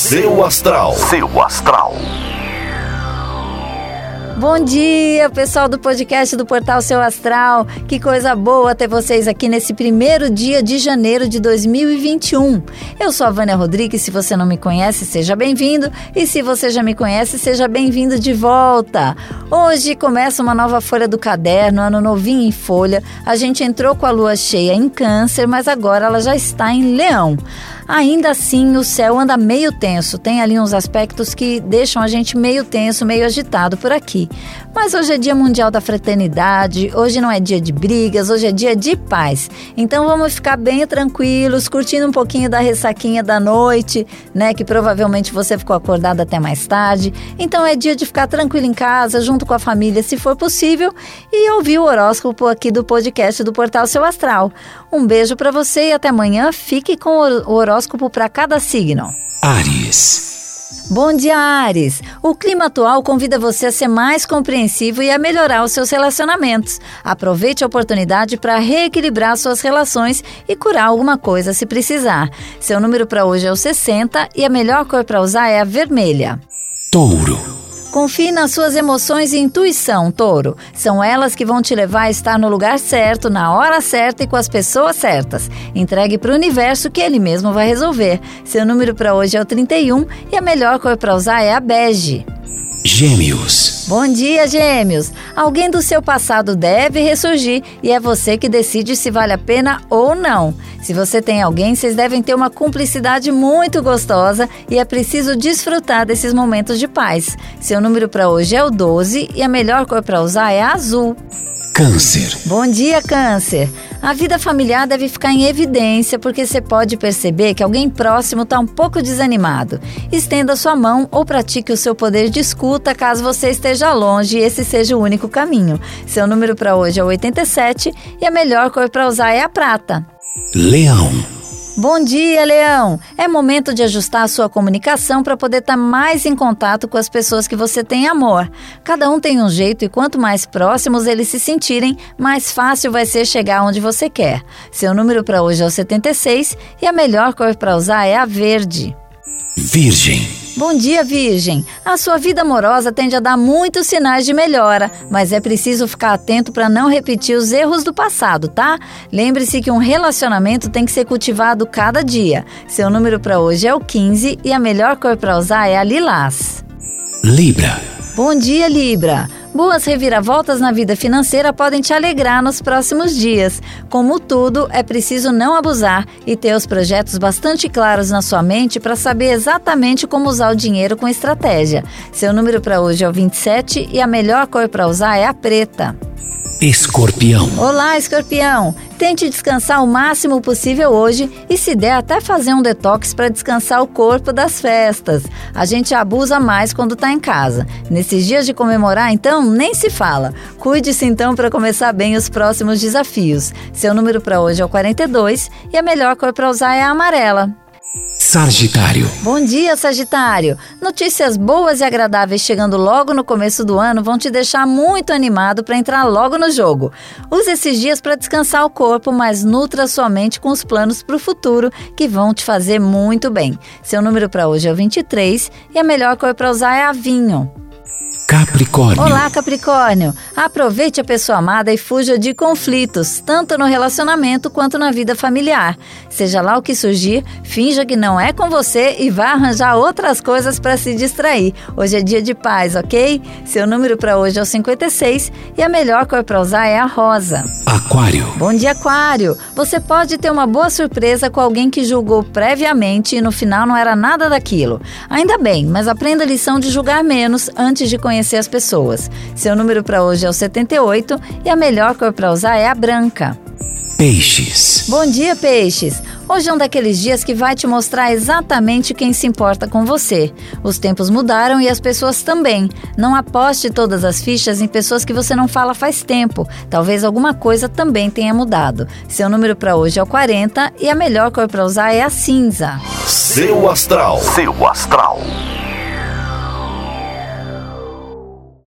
Seu Astral. Seu Astral. Bom dia, pessoal do podcast do Portal Seu Astral. Que coisa boa ter vocês aqui nesse primeiro dia de janeiro de 2021. Eu sou a Vânia Rodrigues. Se você não me conhece, seja bem-vindo. E se você já me conhece, seja bem-vindo de volta. Hoje começa uma nova folha do caderno, ano novinho em folha. A gente entrou com a lua cheia em Câncer, mas agora ela já está em Leão. Ainda assim, o céu anda meio tenso. Tem ali uns aspectos que deixam a gente meio tenso, meio agitado por aqui. Mas hoje é Dia Mundial da Fraternidade, hoje não é dia de brigas, hoje é dia de paz. Então vamos ficar bem tranquilos, curtindo um pouquinho da ressaquinha da noite, né? Que provavelmente você ficou acordado até mais tarde. Então é dia de ficar tranquilo em casa, junto com a família, se for possível, e ouvir o horóscopo aqui do podcast do Portal Seu Astral. Um beijo para você e até amanhã. Fique com o horóscopo para cada signo. Ares. Bom dia, Ares! O clima atual convida você a ser mais compreensivo e a melhorar os seus relacionamentos. Aproveite a oportunidade para reequilibrar suas relações e curar alguma coisa se precisar. Seu número para hoje é o 60 e a melhor cor para usar é a vermelha. Touro. Confie nas suas emoções e intuição, touro. São elas que vão te levar a estar no lugar certo, na hora certa e com as pessoas certas. Entregue para o universo que ele mesmo vai resolver. Seu número para hoje é o 31 e a melhor cor para usar é a bege. Gêmeos. Bom dia, Gêmeos! Alguém do seu passado deve ressurgir e é você que decide se vale a pena ou não. Se você tem alguém, vocês devem ter uma cumplicidade muito gostosa e é preciso desfrutar desses momentos de paz. Seu número para hoje é o 12 e a melhor cor para usar é azul. Câncer. Bom dia, Câncer! A vida familiar deve ficar em evidência porque você pode perceber que alguém próximo está um pouco desanimado. Estenda sua mão ou pratique o seu poder de escuta caso você esteja longe e esse seja o único caminho. Seu número para hoje é 87 e a melhor cor para usar é a prata. Leão. Bom dia, Leão! É momento de ajustar a sua comunicação para poder estar tá mais em contato com as pessoas que você tem amor. Cada um tem um jeito e quanto mais próximos eles se sentirem, mais fácil vai ser chegar onde você quer. Seu número para hoje é o 76 e a melhor cor para usar é a verde. Virgem. Bom dia, Virgem. A sua vida amorosa tende a dar muitos sinais de melhora, mas é preciso ficar atento para não repetir os erros do passado, tá? Lembre-se que um relacionamento tem que ser cultivado cada dia. Seu número para hoje é o 15 e a melhor cor para usar é a lilás. Libra. Bom dia, Libra. Boas reviravoltas na vida financeira podem te alegrar nos próximos dias. Como tudo, é preciso não abusar e ter os projetos bastante claros na sua mente para saber exatamente como usar o dinheiro com estratégia. Seu número para hoje é o 27 e a melhor cor para usar é a preta. Escorpião. Olá, Escorpião. Tente descansar o máximo possível hoje e, se der, até fazer um detox para descansar o corpo das festas. A gente abusa mais quando está em casa. Nesses dias de comemorar, então, nem se fala. Cuide-se então para começar bem os próximos desafios. Seu número para hoje é o 42 e a melhor cor para usar é a amarela. Sagitário. Bom dia, Sagitário. Notícias boas e agradáveis chegando logo no começo do ano vão te deixar muito animado para entrar logo no jogo. Use esses dias para descansar o corpo, mas nutra sua mente com os planos para o futuro que vão te fazer muito bem. Seu número para hoje é o 23 e a melhor cor para usar é a vinho. Capricórnio. Olá, Capricórnio. Aproveite a pessoa amada e fuja de conflitos, tanto no relacionamento quanto na vida familiar. Seja lá o que surgir, finja que não é com você e vá arranjar outras coisas para se distrair. Hoje é dia de paz, ok? Seu número para hoje é o 56 e a melhor cor para usar é a rosa. Aquário. Bom dia, Aquário. Você pode ter uma boa surpresa com alguém que julgou previamente e no final não era nada daquilo. Ainda bem, mas aprenda a lição de julgar menos antes de conhecer conhecer as pessoas. Seu número para hoje é o 78 e a melhor cor para usar é a branca. Peixes. Bom dia, peixes. Hoje é um daqueles dias que vai te mostrar exatamente quem se importa com você. Os tempos mudaram e as pessoas também. Não aposte todas as fichas em pessoas que você não fala faz tempo. Talvez alguma coisa também tenha mudado. Seu número para hoje é o 40 e a melhor cor para usar é a cinza. Seu astral. Seu astral.